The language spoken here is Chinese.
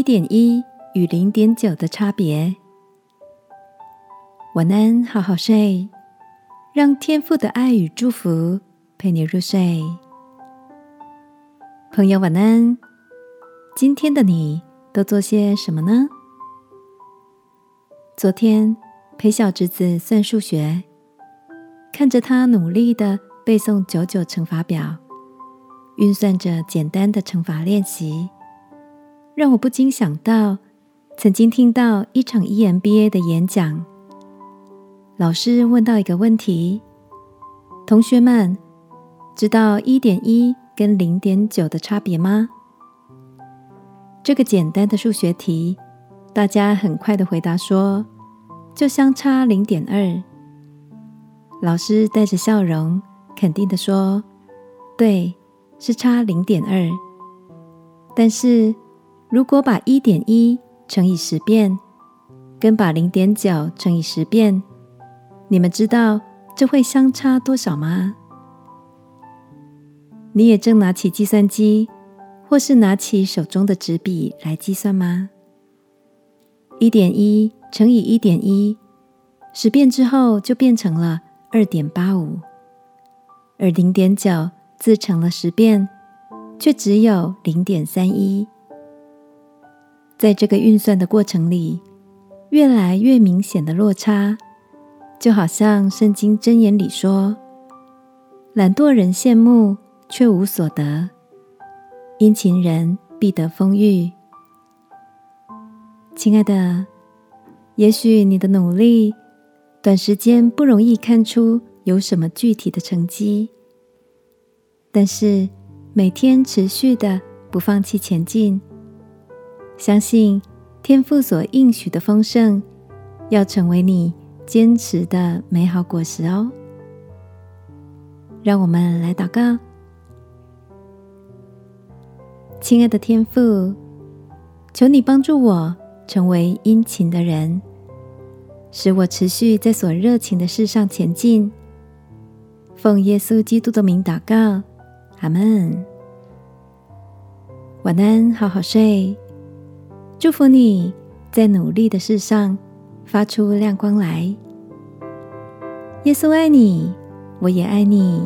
一点一与零点九的差别。晚安，好好睡，让天父的爱与祝福陪你入睡。朋友，晚安。今天的你都做些什么呢？昨天陪小侄子算数学，看着他努力的背诵九九乘法表，运算着简单的乘法练习。让我不禁想到，曾经听到一场 EMBA 的演讲，老师问到一个问题：同学们知道一点一跟零点九的差别吗？这个简单的数学题，大家很快的回答说，就相差零点二。老师带着笑容，肯定的说：“对，是差零点二。但是。”如果把一点一乘以十遍，跟把零点九乘以十遍，你们知道这会相差多少吗？你也正拿起计算机，或是拿起手中的纸笔来计算吗？一点一乘以一点一，十遍之后就变成了二点八五，而零点九自乘了十遍，却只有零点三一。在这个运算的过程里，越来越明显的落差，就好像《圣经箴言》里说：“懒惰人羡慕，却无所得；殷勤人必得丰裕。”亲爱的，也许你的努力短时间不容易看出有什么具体的成绩，但是每天持续的不放弃前进。相信天父所应许的丰盛，要成为你坚持的美好果实哦。让我们来祷告，亲爱的天父，求你帮助我成为殷勤的人，使我持续在所热情的事上前进。奉耶稣基督的名祷告，阿门。晚安，好好睡。祝福你在努力的事上发出亮光来。耶稣爱你，我也爱你。